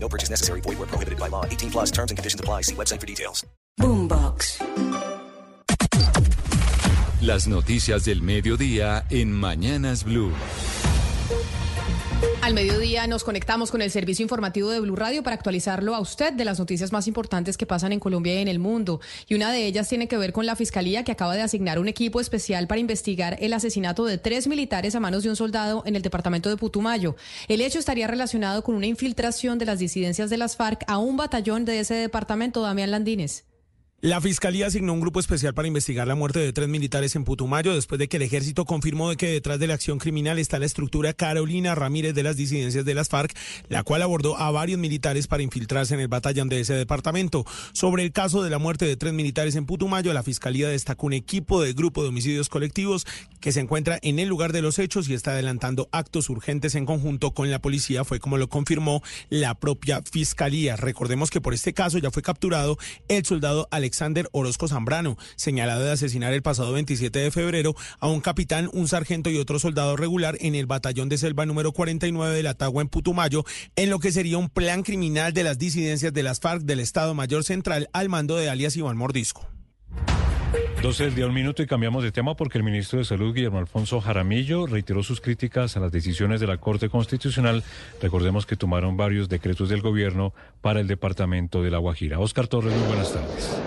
No purchase necessary. Void where prohibited by law. 18 plus terms and conditions apply. See website for details. Boombox. Las noticias del mediodía en Mañanas Blue. Al mediodía nos conectamos con el servicio informativo de Blue Radio para actualizarlo a usted de las noticias más importantes que pasan en Colombia y en el mundo. Y una de ellas tiene que ver con la Fiscalía que acaba de asignar un equipo especial para investigar el asesinato de tres militares a manos de un soldado en el departamento de Putumayo. El hecho estaría relacionado con una infiltración de las disidencias de las FARC a un batallón de ese departamento, Damián Landines. La fiscalía asignó un grupo especial para investigar la muerte de tres militares en Putumayo después de que el ejército confirmó de que detrás de la acción criminal está la estructura Carolina Ramírez de las disidencias de las FARC, la cual abordó a varios militares para infiltrarse en el batallón de ese departamento. Sobre el caso de la muerte de tres militares en Putumayo, la fiscalía destacó un equipo de grupo de homicidios colectivos que se encuentra en el lugar de los hechos y está adelantando actos urgentes en conjunto con la policía, fue como lo confirmó la propia fiscalía. Recordemos que por este caso ya fue capturado el soldado Alexander Alexander Orozco Zambrano, señalado de asesinar el pasado 27 de febrero a un capitán, un sargento y otro soldado regular en el batallón de selva número 49 de la Tagua en Putumayo, en lo que sería un plan criminal de las disidencias de las FARC del Estado Mayor Central al mando de alias Iván Mordisco. 12 del día, un minuto y cambiamos de tema porque el ministro de Salud, Guillermo Alfonso Jaramillo, reiteró sus críticas a las decisiones de la Corte Constitucional. Recordemos que tomaron varios decretos del gobierno para el departamento de La Guajira. Oscar Torres, muy buenas tardes.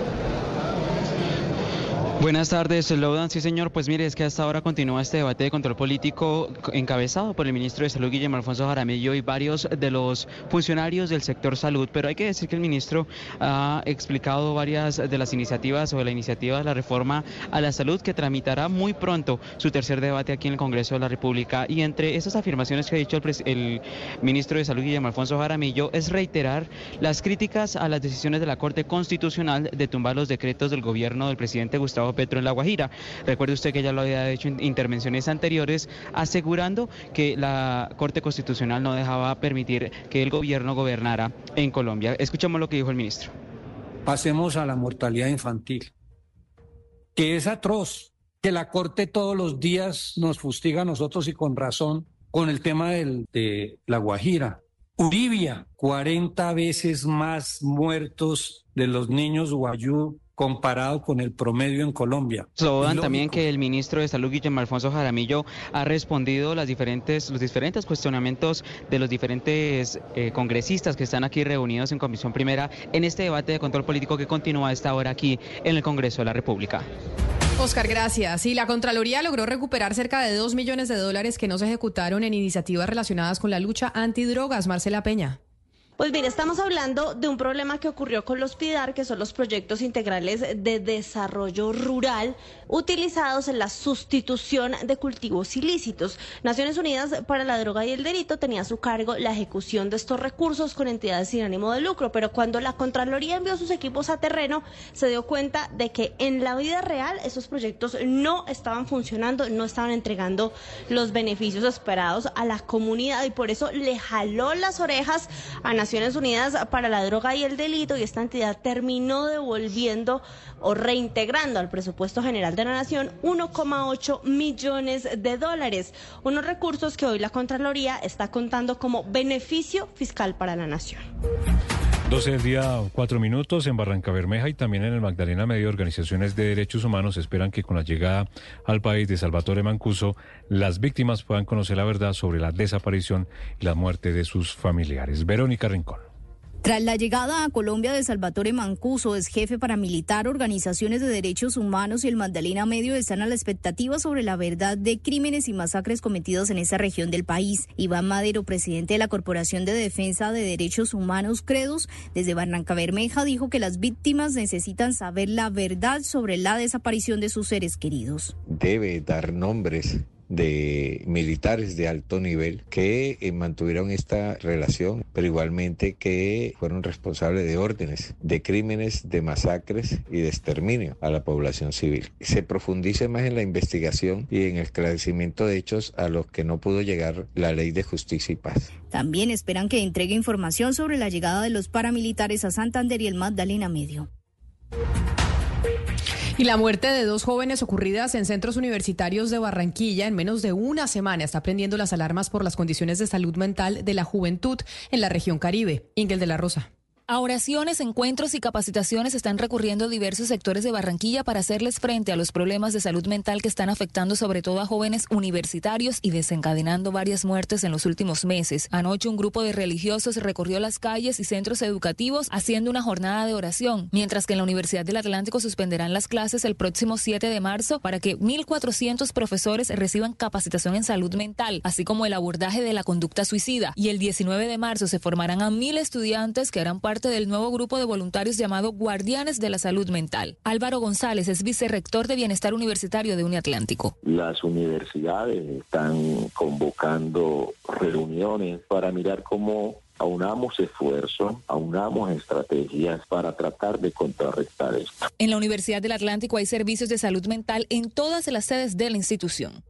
Buenas tardes, Lodan. Sí, señor. Pues mire, es que hasta ahora continúa este debate de control político encabezado por el ministro de Salud, Guillermo Alfonso Jaramillo, y varios de los funcionarios del sector salud. Pero hay que decir que el ministro ha explicado varias de las iniciativas o la iniciativa de la reforma a la salud que tramitará muy pronto su tercer debate aquí en el Congreso de la República. Y entre esas afirmaciones que ha dicho el, el ministro de Salud, Guillermo Alfonso Jaramillo, es reiterar las críticas a las decisiones de la Corte Constitucional de tumbar los decretos del gobierno del presidente Gustavo Petro en La Guajira. Recuerde usted que ya lo había hecho en intervenciones anteriores, asegurando que la Corte Constitucional no dejaba permitir que el gobierno gobernara en Colombia. Escuchemos lo que dijo el ministro. Pasemos a la mortalidad infantil, que es atroz, que la Corte todos los días nos fustiga a nosotros y con razón con el tema de La Guajira. Uribia, 40 veces más muertos de los niños guayú comparado con el promedio en Colombia. Slogan también que el ministro de Salud, Guillermo Alfonso Jaramillo, ha respondido las diferentes, los diferentes cuestionamientos de los diferentes eh, congresistas que están aquí reunidos en Comisión Primera en este debate de control político que continúa a esta hora aquí en el Congreso de la República. Oscar, gracias. Y la Contraloría logró recuperar cerca de dos millones de dólares que no se ejecutaron en iniciativas relacionadas con la lucha antidrogas. Marcela Peña. Pues mire, estamos hablando de un problema que ocurrió con los PIDAR, que son los proyectos integrales de desarrollo rural utilizados en la sustitución de cultivos ilícitos. Naciones Unidas para la Droga y el Delito tenía a su cargo la ejecución de estos recursos con entidades sin ánimo de lucro, pero cuando la Contraloría envió sus equipos a terreno, se dio cuenta de que en la vida real esos proyectos no estaban funcionando, no estaban entregando los beneficios esperados a la comunidad y por eso le jaló las orejas a Naciones Naciones Unidas para la Droga y el Delito y esta entidad terminó devolviendo o reintegrando al presupuesto general de la Nación 1,8 millones de dólares, unos recursos que hoy la Contraloría está contando como beneficio fiscal para la Nación. 12 del día, 4 minutos en Barranca Bermeja y también en el Magdalena Medio, organizaciones de derechos humanos esperan que con la llegada al país de Salvatore Mancuso, las víctimas puedan conocer la verdad sobre la desaparición y la muerte de sus familiares. Verónica Rincón. Tras la llegada a Colombia de Salvatore Mancuso, es jefe paramilitar, organizaciones de derechos humanos y el Magdalena Medio están a la expectativa sobre la verdad de crímenes y masacres cometidos en esa región del país. Iván Madero, presidente de la Corporación de Defensa de Derechos Humanos Credos, desde Barranca Bermeja, dijo que las víctimas necesitan saber la verdad sobre la desaparición de sus seres queridos. Debe dar nombres de militares de alto nivel que eh, mantuvieron esta relación, pero igualmente que fueron responsables de órdenes, de crímenes, de masacres y de exterminio a la población civil. Se profundice más en la investigación y en el esclarecimiento de hechos a los que no pudo llegar la ley de justicia y paz. También esperan que entregue información sobre la llegada de los paramilitares a Santander y el Magdalena Medio. Y la muerte de dos jóvenes ocurridas en centros universitarios de Barranquilla en menos de una semana está prendiendo las alarmas por las condiciones de salud mental de la juventud en la región Caribe. Ingel de la Rosa. A oraciones, encuentros y capacitaciones están recurriendo diversos sectores de Barranquilla para hacerles frente a los problemas de salud mental que están afectando sobre todo a jóvenes universitarios y desencadenando varias muertes en los últimos meses. Anoche un grupo de religiosos recorrió las calles y centros educativos haciendo una jornada de oración, mientras que en la Universidad del Atlántico suspenderán las clases el próximo 7 de marzo para que 1.400 profesores reciban capacitación en salud mental, así como el abordaje de la conducta suicida. Y el 19 de marzo se formarán a mil estudiantes que harán parte del nuevo grupo de voluntarios llamado Guardianes de la Salud Mental. Álvaro González es vicerrector de Bienestar Universitario de Uniatlántico. Las universidades están convocando reuniones para mirar cómo aunamos esfuerzos, aunamos estrategias para tratar de contrarrestar esto. En la Universidad del Atlántico hay servicios de salud mental en todas las sedes de la institución.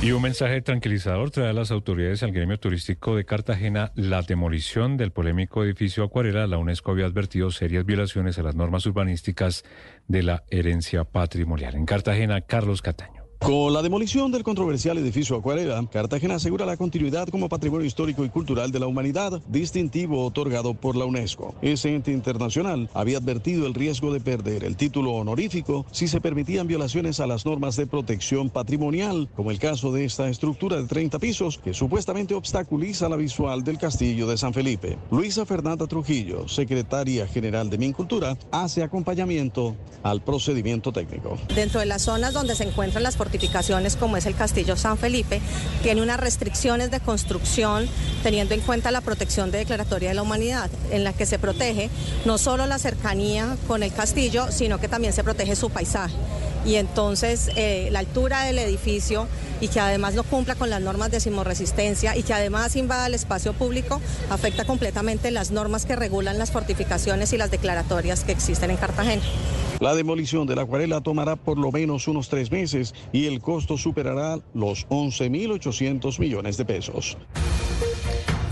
Y un mensaje tranquilizador trae a las autoridades al gremio turístico de Cartagena la demolición del polémico edificio Acuarela. La UNESCO había advertido serias violaciones a las normas urbanísticas de la herencia patrimonial. En Cartagena, Carlos Cataño. Con la demolición del controversial edificio Acuarela, Cartagena asegura la continuidad como patrimonio histórico y cultural de la humanidad, distintivo otorgado por la UNESCO. Ese ente internacional había advertido el riesgo de perder el título honorífico si se permitían violaciones a las normas de protección patrimonial, como el caso de esta estructura de 30 pisos que supuestamente obstaculiza la visual del castillo de San Felipe. Luisa Fernanda Trujillo, secretaria general de Mincultura, hace acompañamiento al procedimiento técnico. Dentro de las zonas donde se encuentran las como es el Castillo San Felipe, tiene unas restricciones de construcción teniendo en cuenta la protección de declaratoria de la humanidad, en la que se protege no solo la cercanía con el castillo, sino que también se protege su paisaje. Y entonces eh, la altura del edificio y que además no cumpla con las normas de sismoresistencia y que además invada el espacio público afecta completamente las normas que regulan las fortificaciones y las declaratorias que existen en Cartagena. La demolición de la acuarela tomará por lo menos unos tres meses y el costo superará los 11.800 millones de pesos.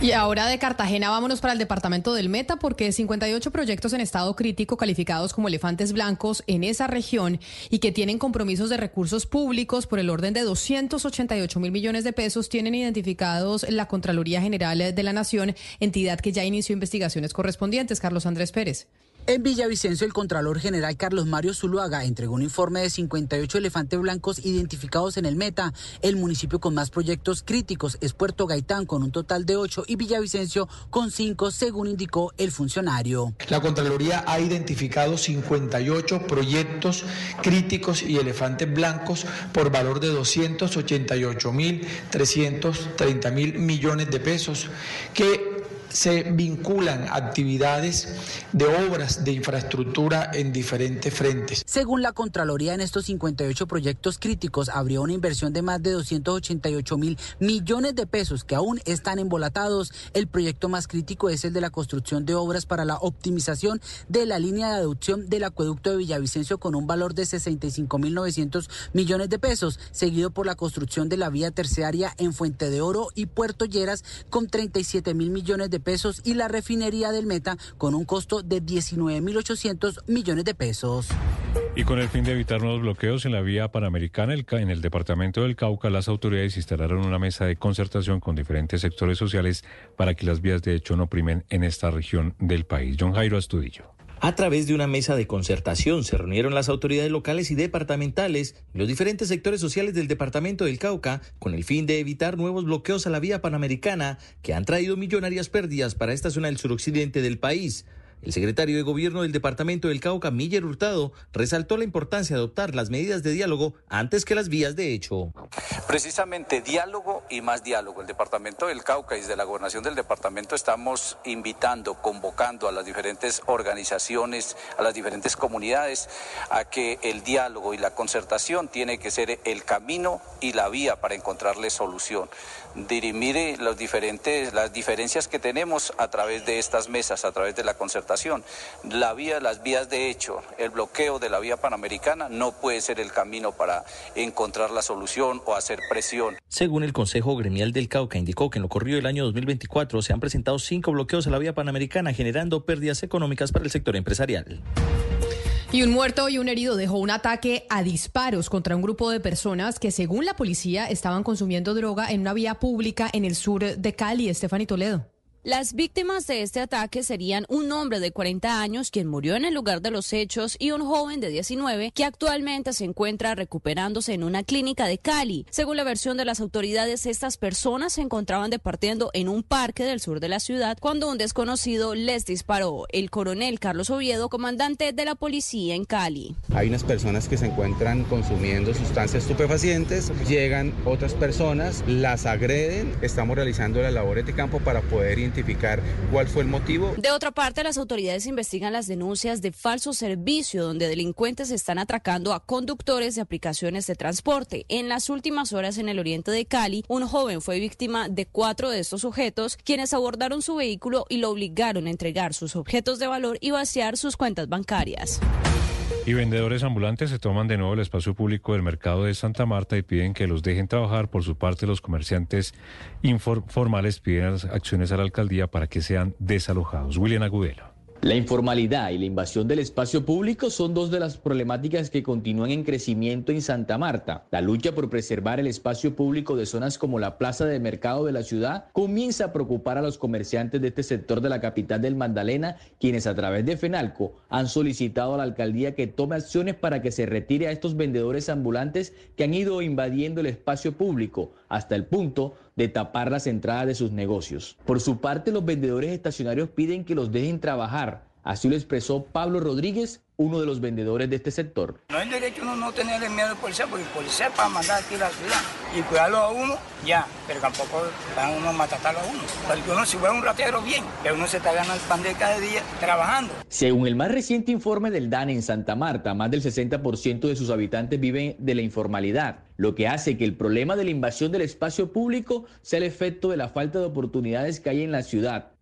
Y ahora de Cartagena vámonos para el departamento del Meta porque 58 proyectos en estado crítico calificados como elefantes blancos en esa región y que tienen compromisos de recursos públicos por el orden de 288 mil millones de pesos tienen identificados la Contraloría General de la Nación, entidad que ya inició investigaciones correspondientes. Carlos Andrés Pérez. En Villavicencio, el Contralor General Carlos Mario Zuluaga entregó un informe de 58 elefantes blancos identificados en el Meta. El municipio con más proyectos críticos es Puerto Gaitán con un total de 8 y Villavicencio con 5, según indicó el funcionario. La Contraloría ha identificado 58 proyectos críticos y elefantes blancos por valor de 288 mil 330 mil millones de pesos que se vinculan actividades de obras de infraestructura en diferentes frentes. Según la Contraloría, en estos 58 proyectos críticos habría una inversión de más de 288 mil millones de pesos que aún están embolatados. El proyecto más crítico es el de la construcción de obras para la optimización de la línea de adducción del acueducto de Villavicencio con un valor de 65 mil 900 millones de pesos, seguido por la construcción de la vía terciaria en Fuente de Oro y Puerto Lleras con 37 mil millones de pesos y la refinería del Meta con un costo de 19.800 millones de pesos. Y con el fin de evitar nuevos bloqueos en la vía panamericana, en el departamento del Cauca, las autoridades instalaron una mesa de concertación con diferentes sectores sociales para que las vías de hecho no primen en esta región del país. John Jairo Astudillo. A través de una mesa de concertación se reunieron las autoridades locales y departamentales y los diferentes sectores sociales del departamento del Cauca con el fin de evitar nuevos bloqueos a la vía panamericana que han traído millonarias pérdidas para esta zona del suroccidente del país. El secretario de Gobierno del Departamento del Cauca, Miller Hurtado, resaltó la importancia de adoptar las medidas de diálogo antes que las vías de hecho. Precisamente diálogo y más diálogo. El Departamento del Cauca y desde la gobernación del departamento estamos invitando, convocando a las diferentes organizaciones, a las diferentes comunidades, a que el diálogo y la concertación tiene que ser el camino y la vía para encontrarle solución. Dirimir los diferentes, las diferencias que tenemos a través de estas mesas, a través de la concertación. La vía, las vías de hecho, el bloqueo de la vía panamericana no puede ser el camino para encontrar la solución o hacer presión. Según el Consejo Gremial del Cauca, indicó que en lo corrido del año 2024 se han presentado cinco bloqueos a la vía panamericana, generando pérdidas económicas para el sector empresarial. Y un muerto y un herido dejó un ataque a disparos contra un grupo de personas que, según la policía, estaban consumiendo droga en una vía pública en el sur de Cali. Estefany Toledo. Las víctimas de este ataque serían un hombre de 40 años quien murió en el lugar de los hechos y un joven de 19 que actualmente se encuentra recuperándose en una clínica de Cali. Según la versión de las autoridades, estas personas se encontraban departiendo en un parque del sur de la ciudad cuando un desconocido les disparó. El coronel Carlos Oviedo, comandante de la policía en Cali. Hay unas personas que se encuentran consumiendo sustancias estupefacientes, llegan otras personas, las agreden, estamos realizando la labor de campo para poder cuál fue el motivo. De otra parte, las autoridades investigan las denuncias de falso servicio donde delincuentes están atracando a conductores de aplicaciones de transporte. En las últimas horas en el oriente de Cali, un joven fue víctima de cuatro de estos sujetos, quienes abordaron su vehículo y lo obligaron a entregar sus objetos de valor y vaciar sus cuentas bancarias. Y vendedores ambulantes se toman de nuevo el espacio público del mercado de Santa Marta y piden que los dejen trabajar. Por su parte, los comerciantes informales piden acciones a la alcaldía para que sean desalojados. William Agudelo. La informalidad y la invasión del espacio público son dos de las problemáticas que continúan en crecimiento en Santa Marta. La lucha por preservar el espacio público de zonas como la plaza de mercado de la ciudad comienza a preocupar a los comerciantes de este sector de la capital del Magdalena, quienes a través de FENALCO han solicitado a la alcaldía que tome acciones para que se retire a estos vendedores ambulantes que han ido invadiendo el espacio público hasta el punto de tapar las entradas de sus negocios. Por su parte, los vendedores estacionarios piden que los dejen trabajar. Así lo expresó Pablo Rodríguez, uno de los vendedores de este sector. No hay derecho uno no tener miedo al policía, porque el policía para mandar aquí a la ciudad y cuidarlo a uno, ya, pero tampoco van uno a matarlo a uno. Porque uno si fuera un ratero, bien, pero uno se está ganando el pan de cada día trabajando. Según el más reciente informe del DAN en Santa Marta, más del 60% de sus habitantes viven de la informalidad, lo que hace que el problema de la invasión del espacio público sea el efecto de la falta de oportunidades que hay en la ciudad.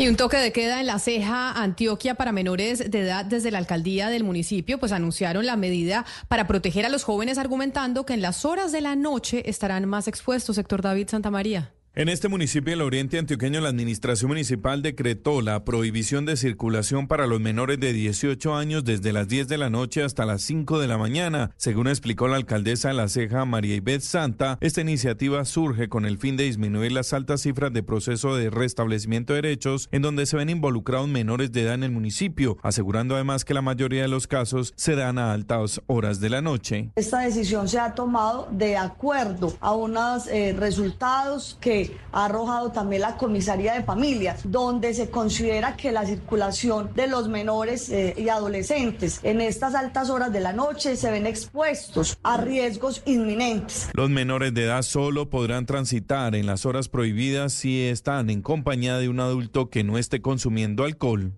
Y un toque de queda en la ceja Antioquia para menores de edad desde la alcaldía del municipio, pues anunciaron la medida para proteger a los jóvenes argumentando que en las horas de la noche estarán más expuestos, sector David Santa María. En este municipio del oriente antioqueño, la administración municipal decretó la prohibición de circulación para los menores de 18 años desde las 10 de la noche hasta las 5 de la mañana. Según explicó la alcaldesa de La Ceja, María Ibet Santa, esta iniciativa surge con el fin de disminuir las altas cifras de proceso de restablecimiento de derechos en donde se ven involucrados menores de edad en el municipio, asegurando además que la mayoría de los casos se dan a altas horas de la noche. Esta decisión se ha tomado de acuerdo a unos eh, resultados que ha arrojado también la comisaría de familias, donde se considera que la circulación de los menores eh, y adolescentes en estas altas horas de la noche se ven expuestos a riesgos inminentes. Los menores de edad solo podrán transitar en las horas prohibidas si están en compañía de un adulto que no esté consumiendo alcohol.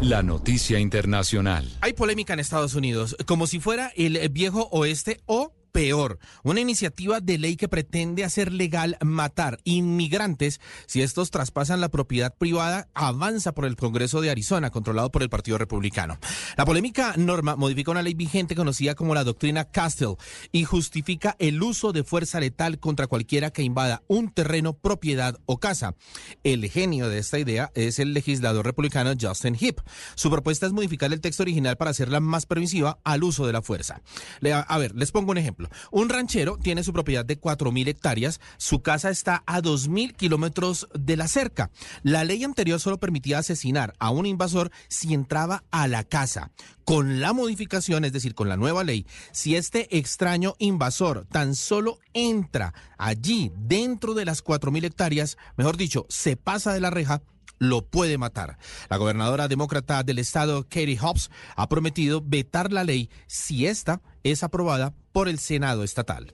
La noticia internacional. Hay polémica en Estados Unidos, como si fuera el viejo oeste o peor, una iniciativa de ley que pretende hacer legal matar inmigrantes si estos traspasan la propiedad privada avanza por el Congreso de Arizona, controlado por el Partido Republicano. La polémica norma modifica una ley vigente conocida como la doctrina Castell y justifica el uso de fuerza letal contra cualquiera que invada un terreno, propiedad o casa. El genio de esta idea es el legislador republicano Justin Heap. Su propuesta es modificar el texto original para hacerla más permisiva al uso de la fuerza. A ver, les pongo un ejemplo. Un ranchero tiene su propiedad de 4.000 hectáreas, su casa está a 2.000 kilómetros de la cerca. La ley anterior solo permitía asesinar a un invasor si entraba a la casa. Con la modificación, es decir, con la nueva ley, si este extraño invasor tan solo entra allí dentro de las 4.000 hectáreas, mejor dicho, se pasa de la reja, lo puede matar. La gobernadora demócrata del estado, Katie Hobbs, ha prometido vetar la ley si esta es aprobada por el Senado estatal.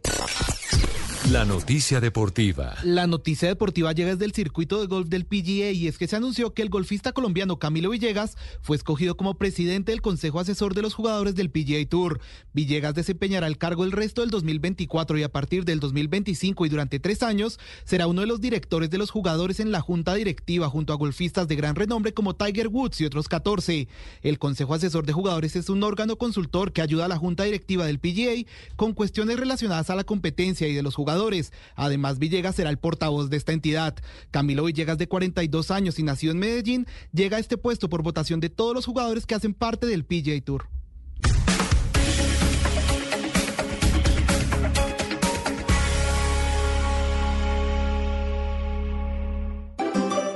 La noticia deportiva. La noticia deportiva llega desde el circuito de golf del PGA y es que se anunció que el golfista colombiano Camilo Villegas fue escogido como presidente del Consejo Asesor de los Jugadores del PGA Tour. Villegas desempeñará el cargo el resto del 2024 y a partir del 2025 y durante tres años será uno de los directores de los jugadores en la junta directiva junto a golfistas de gran renombre como Tiger Woods y otros 14. El Consejo Asesor de Jugadores es un órgano consultor que ayuda a la junta directiva del PGA con cuestiones relacionadas a la competencia y de los jugadores Además, Villegas será el portavoz de esta entidad. Camilo Villegas, de 42 años y nacido en Medellín, llega a este puesto por votación de todos los jugadores que hacen parte del PGA Tour.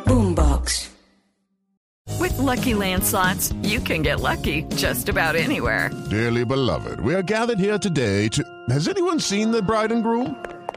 Boombox. With lucky landslots, you can get lucky just about anywhere. Dearly beloved, we are gathered here today to. Has anyone seen the bride and groom?